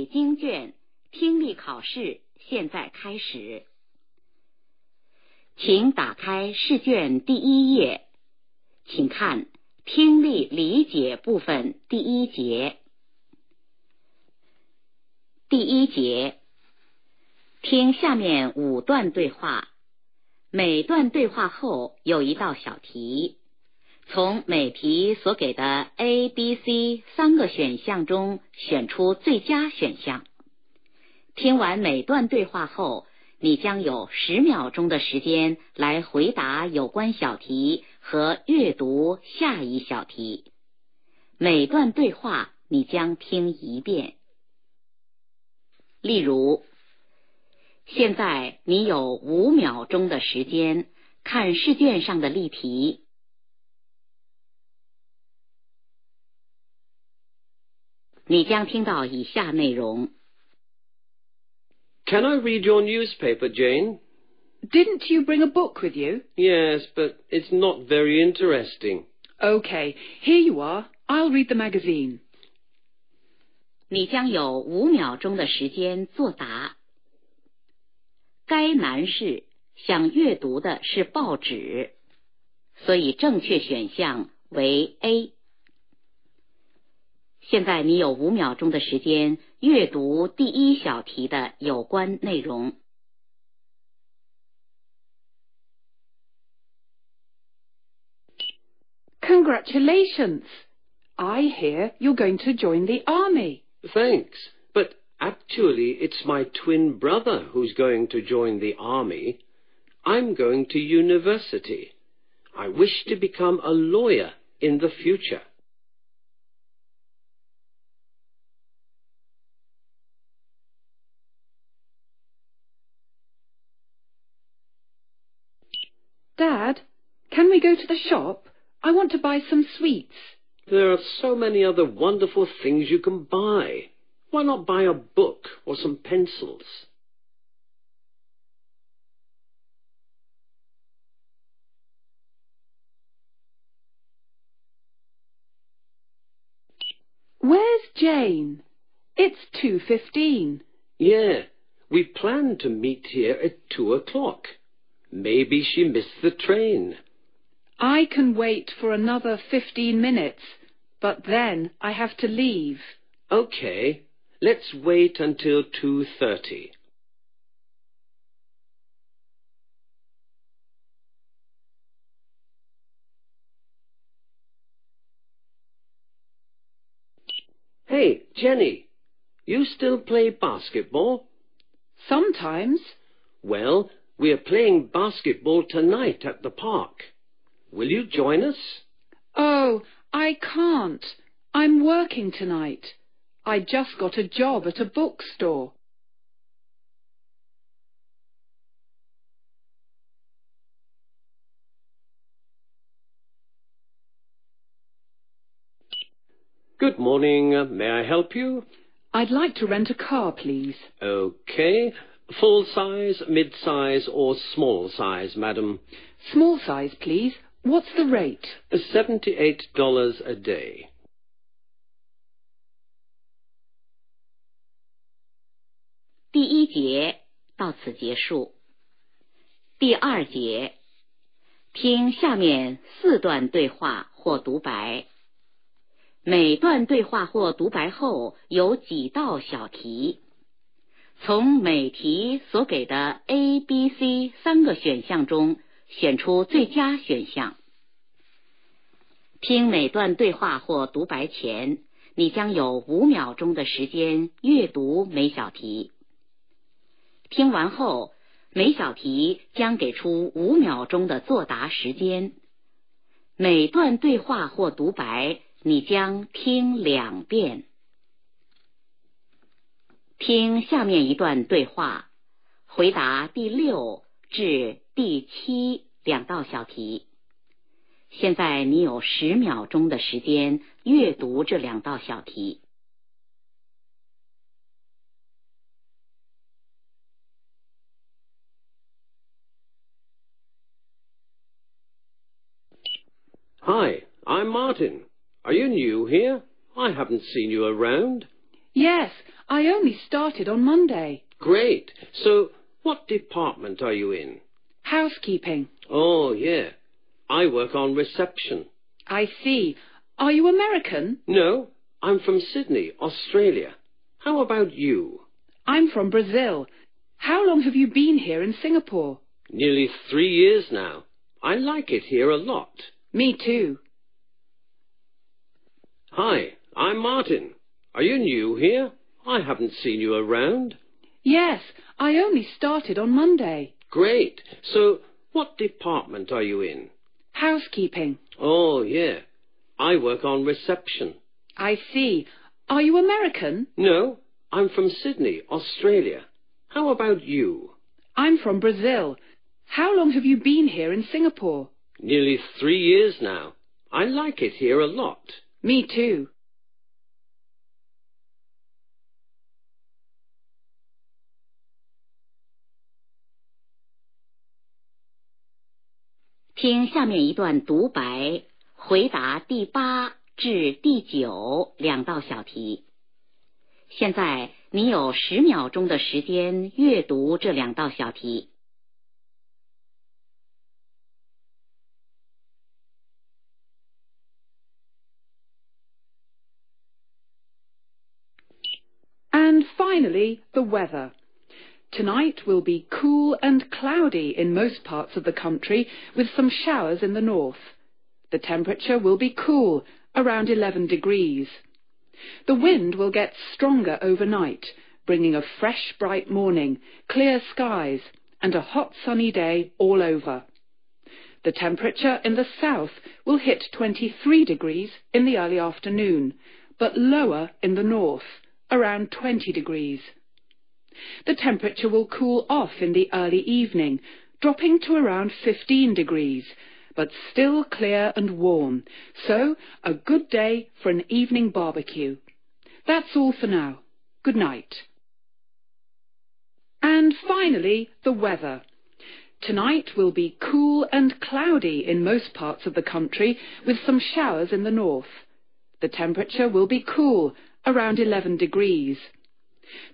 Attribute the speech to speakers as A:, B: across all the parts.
A: 北京卷听力考试现在开始，请打开试卷第一页，请看听力理解部分第一节。第一节，听下面五段对话，每段对话后有一道小题。从每题所给的 A、B、C 三个选项中选出最佳选项。听完每段对话后，你将有十秒钟的时间来回答有关小题和阅读下一小题。每段对话你将听一遍。例如，现在你有五秒钟的时间看试卷上的例题。你将听到以下内容。
B: Can I read your newspaper, Jane?
C: Didn't you bring a book with you?
B: Yes, but it's not very interesting.
C: OK, here you are. I'll read the magazine.
A: 你将有五秒钟的时间作答。该男士想阅读的是报纸，所以正确选项为 A。 现在你有五秒钟的时间阅读第一小题的有关内容。
C: Congratulations! I hear you're going to join the army.
B: Thanks, but actually it's my twin brother who's going to join the army. I'm going to university. I wish to become a lawyer in the future.
C: The shop? I want to buy some sweets.
B: There are so many other wonderful things you can buy. Why not buy a book or some pencils?
C: Where's Jane? It's 2.15.
B: Yeah, we planned to meet here at two o'clock. Maybe she missed the train.
C: I can wait for another 15 minutes, but then I have to leave.
B: OK, let's wait until 2.30. Hey, Jenny, you still play basketball?
C: Sometimes.
B: Well, we are playing basketball tonight at the park. Will you join us?
C: Oh, I can't. I'm working tonight. I just got a job at a bookstore.
B: Good morning. Uh, may I help you?
C: I'd like to rent a car, please.
B: OK. Full size, mid size, or small size, madam?
C: Small size, please. what's the rate?
B: Of seventy eight dollars a day.
A: 第一节到此结束。第二节听下面四段对话或独白。每段对话或独白后有几道小题。从每题所给的 abc 三个选项中选出最佳选项。听每段对话或独白前，你将有五秒钟的时间阅读每小题。听完后，每小题将给出五秒钟的作答时间。每段对话或独白，你将听两遍。听下面一段对话，回答第六至第七两道小题。现在你有十秒钟的时间阅读这两道小题。
B: Hi, I'm Martin. Are you new here? I haven't seen you around.
C: Yes, I only started on Monday.
B: Great. So, what department are you in?
C: Housekeeping.
B: Oh, yeah. I work on reception.
C: I see. Are you American?
B: No, I'm from Sydney, Australia. How about you?
C: I'm from Brazil. How long have you been here in Singapore?
B: Nearly three years now. I like it here a lot.
C: Me too.
B: Hi, I'm Martin. Are you new here? I haven't seen you around.
C: Yes, I only started on Monday.
B: Great. So, what department are you in?
C: Housekeeping.
B: Oh, yeah. I work on reception.
C: I see. Are you American?
B: No, I'm from Sydney, Australia. How about you?
C: I'm from Brazil. How long have you been here in Singapore?
B: Nearly three years now. I like it here a lot.
C: Me too.
A: 听下面一段独白，回答第八至第九两道小题。现在你有十秒钟的时间阅读这两道小题。
C: And finally, the weather. Tonight will be cool and cloudy in most parts of the country, with some showers in the north. The temperature will be cool, around 11 degrees. The wind will get stronger overnight, bringing a fresh, bright morning, clear skies, and a hot, sunny day all over. The temperature in the south will hit 23 degrees in the early afternoon, but lower in the north, around 20 degrees. The temperature will cool off in the early evening, dropping to around 15 degrees, but still clear and warm, so a good day for an evening barbecue. That's all for now. Good night. And finally, the weather. Tonight will be cool and cloudy in most parts of the country, with some showers in the north. The temperature will be cool, around 11 degrees.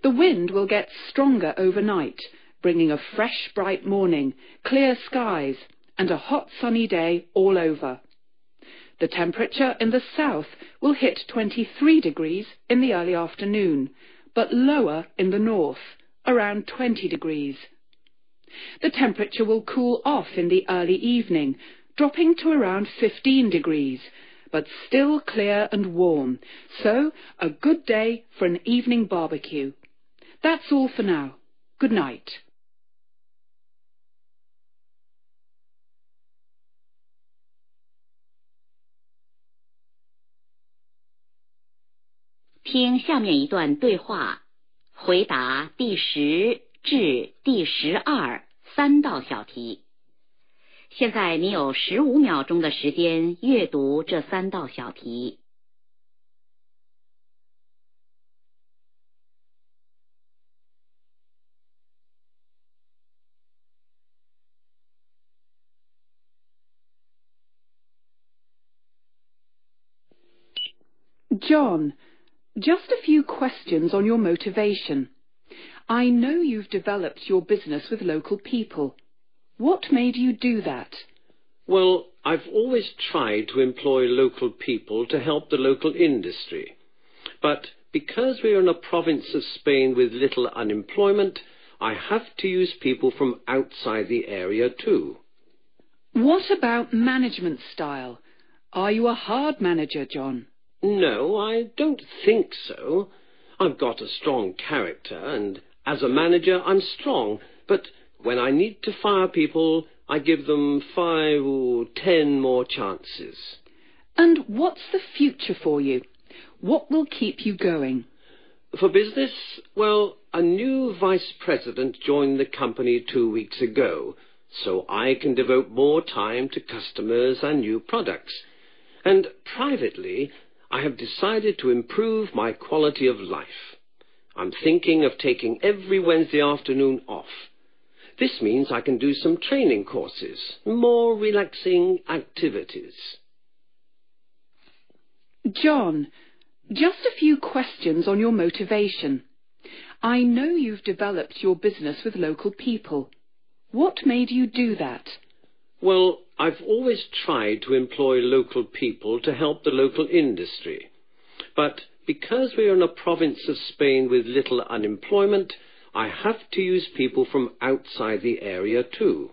C: The wind will get stronger overnight, bringing a fresh, bright morning, clear skies, and a hot, sunny day all over. The temperature in the south will hit 23 degrees in the early afternoon, but lower in the north, around 20 degrees. The temperature will cool off in the early evening, dropping to around 15 degrees, but still clear and warm, so a good day for an evening barbecue. That's all for now. Good night.
A: 听下面一段对话，回答第十至第十二三道小题。 现在你有十五秒钟的时间阅读这三道小题。
C: John, just a few questions on your motivation. I know you've developed your business with local people. What made you do that?
B: Well, I've always tried to employ local people to help the local industry. But because we're in a province of Spain with little unemployment, I have to use people from outside the area too.
C: What about management style? Are you a hard manager, John?
B: No, I don't think so. I've got a strong character, and as a manager I'm strong, but when I need to fire people, I give them five or ten more chances.
C: And what's the future for you? What will keep you going?
B: For business, well, a new vice president joined the company two weeks ago, so I can devote more time to customers and new products. And privately, I have decided to improve my quality of life. I'm thinking of taking every Wednesday afternoon off. This means I can do some training courses, more relaxing activities.
C: John, Just a few questions on your motivation. I know you've developed your business with local people. What made you do that?
B: Well, I've always tried to employ local people to help the local industry. But because we are in a province of Spain with little unemployment, I have to use people from outside the area too.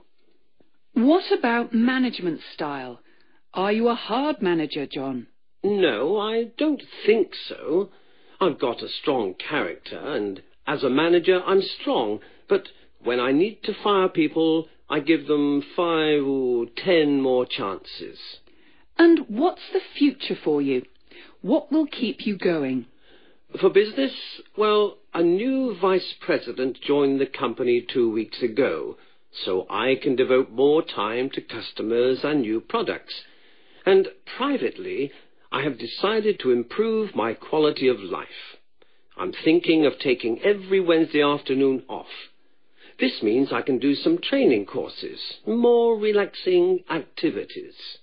C: What about management style? Are you a hard manager, John?
B: No, I don't think so. I've got a strong character, and as a manager, I'm strong, but when I need to fire people, I give them five or ten more chances.
C: And what's the future for you? What will keep you going?
B: For business, well, a new vice president joined the company two weeks ago, so I can devote more time to customers and new products. And privately, I have decided to improve my quality of life. I'm thinking of taking every Wednesday afternoon off. This means I can do some training courses, more relaxing activities.
A: “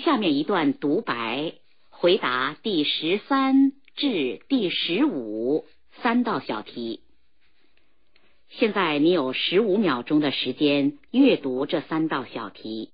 A: 下面一段独白，回答第十三至第十五三道小题。现在你有十五秒钟的时间阅读这三道小题。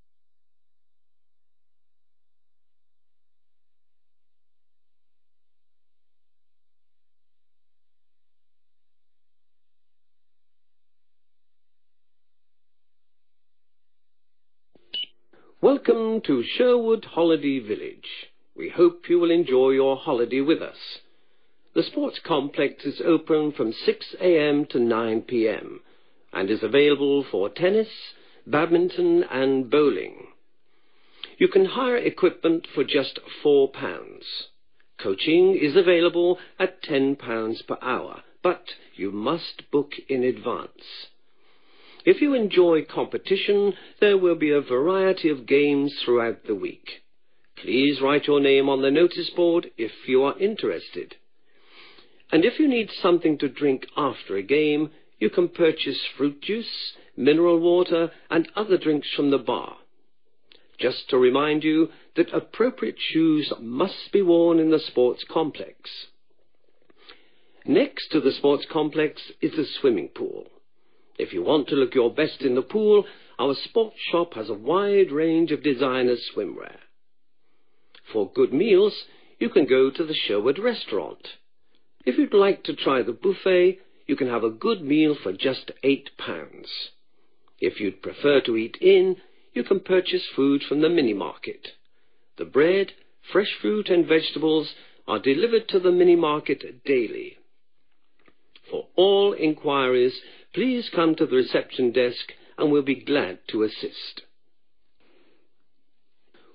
B: Welcome to Sherwood Holiday Village. We hope you will enjoy your holiday with us. The sports complex is open from 6 a.m. to 9 p.m. and is available for tennis, badminton and bowling. You can hire equipment for just £4. Coaching is available at £10 per hour, but you must book in advance. If you enjoy competition, there will be a variety of games throughout the week. Please write your name on the notice board if you are interested. And if you need something to drink after a game, you can purchase fruit juice, mineral water, and other drinks from the bar. Just to remind you that appropriate shoes must be worn in the sports complex. Next to the sports complex is the swimming pool. If you want to look your best in the pool, our sports shop has a wide range of designer swimwear. For good meals, you can go to the Sherwood restaurant. If you'd like to try the buffet, you can have a good meal for just eight pounds. If you'd prefer to eat in, you can purchase food from the mini market. The bread, fresh fruit and vegetables are delivered to the mini market daily. For all inquiries, please come to the reception desk and we'll be glad to assist.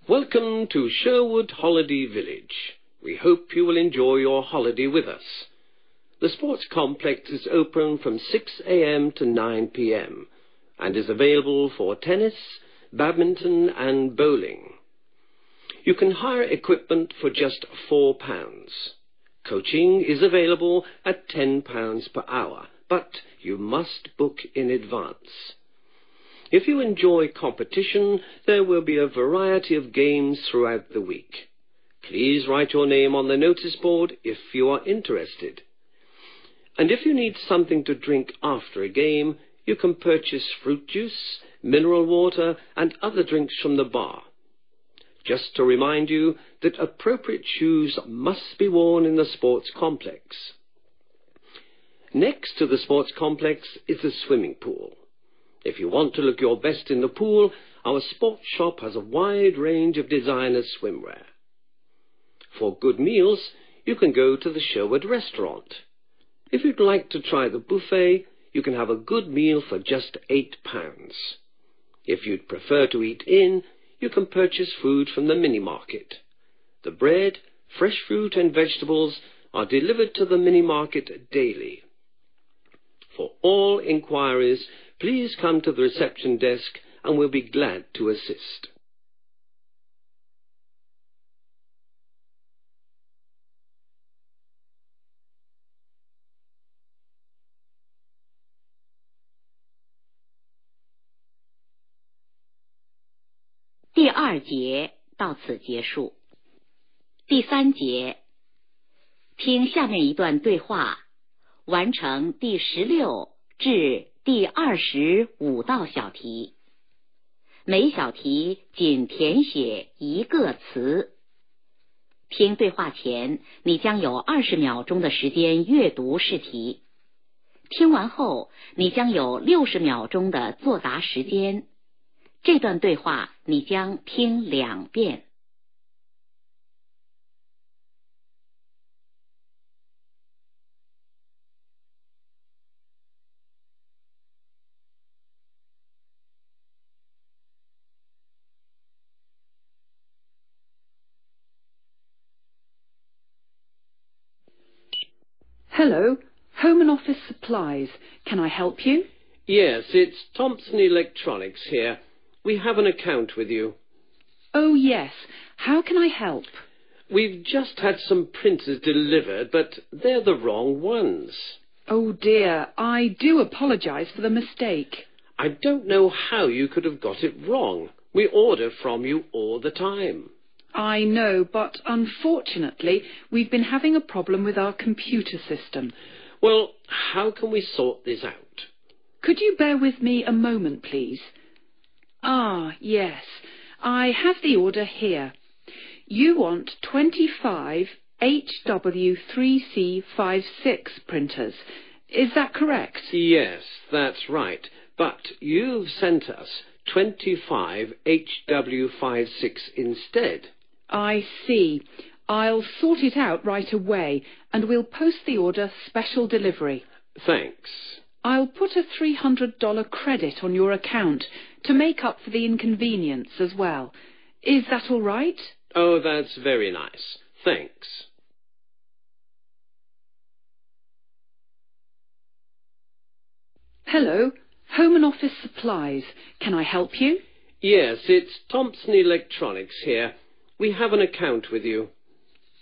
B: Welcome to Sherwood Holiday Village. We hope you will enjoy your holiday with us. The sports complex is open from 6 a.m. to 9 p.m. and is available for tennis, badminton and bowling. You can hire equipment for just £4. Coaching is available at £10 per hour but you must book in advance. If you enjoy competition, there will be a variety of games throughout the week. Please write your name on the notice board if you are interested. And if you need something to drink after a game, you can purchase fruit juice, mineral water, and other drinks from the bar. Just to remind you that appropriate shoes must be worn in the sports complex. Next to the sports complex is the swimming pool. If you want to look your best in the pool, our sports shop has a wide range of designer swimwear. For good meals, you can go to the Sherwood restaurant. If you'd like to try the buffet, you can have a good meal for just eight pounds. If you'd prefer to eat in, you can purchase food from the mini market. The bread, fresh fruit and vegetables are delivered to the mini market daily. For all inquiries, please come to the reception desk and we'll be glad to assist.
A: 节到此结束。第三节，听下面一段对话，完成第十六至第二十五道小题。每小题仅填写一个词。听对话前，你将有二十秒钟的时间阅读试题。听完后，你将有六十秒钟的作答时间。这段对话你将听两遍。
C: Hello, Home and Office Supplies. Can I help you?
B: Yes, it's Thompson Electronics here. We have an account with you.
C: Oh, yes. How can I help?
B: We've just had some printers delivered, but they're the wrong ones.
C: Oh, dear. I do apologise for the mistake.
B: I don't know how you could have got it wrong. We order from you all the time.
C: I know, but unfortunately, we've been having a problem with our computer system.
B: Well, how can we sort this out?
C: Could you bear with me a moment, please? Ah, yes. I have the order here. You want 25 HW3C56 printers. Is that correct?
B: Yes, that's right. But you've sent us 25 HW56 instead.
C: I see. I'll sort it out right away, and we'll post the order special delivery.
B: Thanks.
C: I'll put a $300 credit on your account to make up for the inconvenience as well. Is that all right?
B: Oh, that's very nice. Thanks.
C: Hello, Home and Office Supplies. Can I help you?
B: Yes, it's Thompson Electronics here. We have an account with you.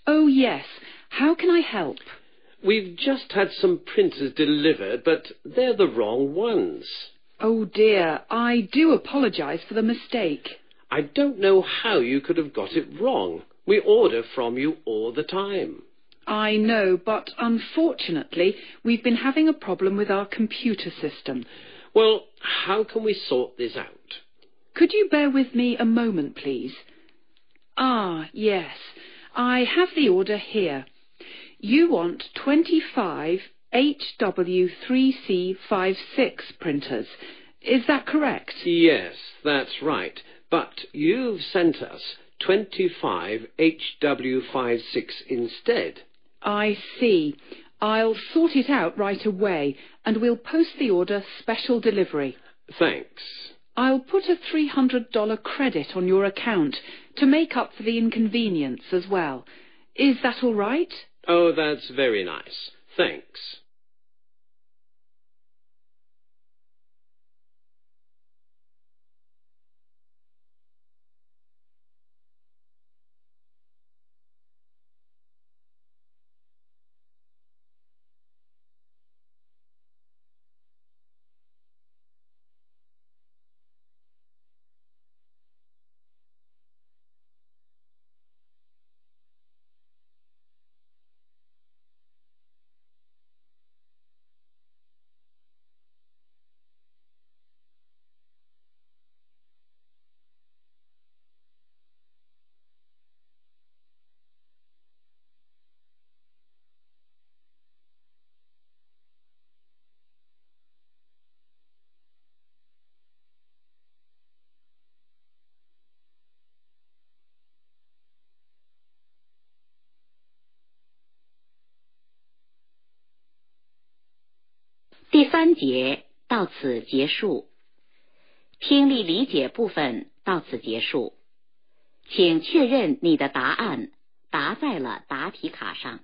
C: Oh, yes. How can I help?
B: We've just had some printers delivered, but they're the wrong ones.
C: Oh, dear. I do apologise for the mistake.
B: I don't know how you could have got it wrong. We order from you all the time.
C: I know, but unfortunately, we've been having a problem with our computer system.
B: Well, how can we sort this out?
C: Could you bear with me a moment, please? Ah, yes. I have the order here. You want 25 HW3C56 printers. Is that correct?
B: Yes, that's right. But you've sent us 25 HW56 instead.
C: I see. I'll sort it out right away, and we'll post the order special delivery.
B: Thanks.
C: I'll put a $300 credit on your account to make up for the inconvenience as well. Is that all right?
B: Oh, that's very nice. Thanks.
A: “第三节到此结束，听力理解部分到此结束，请确认你的答案答在了答题卡上。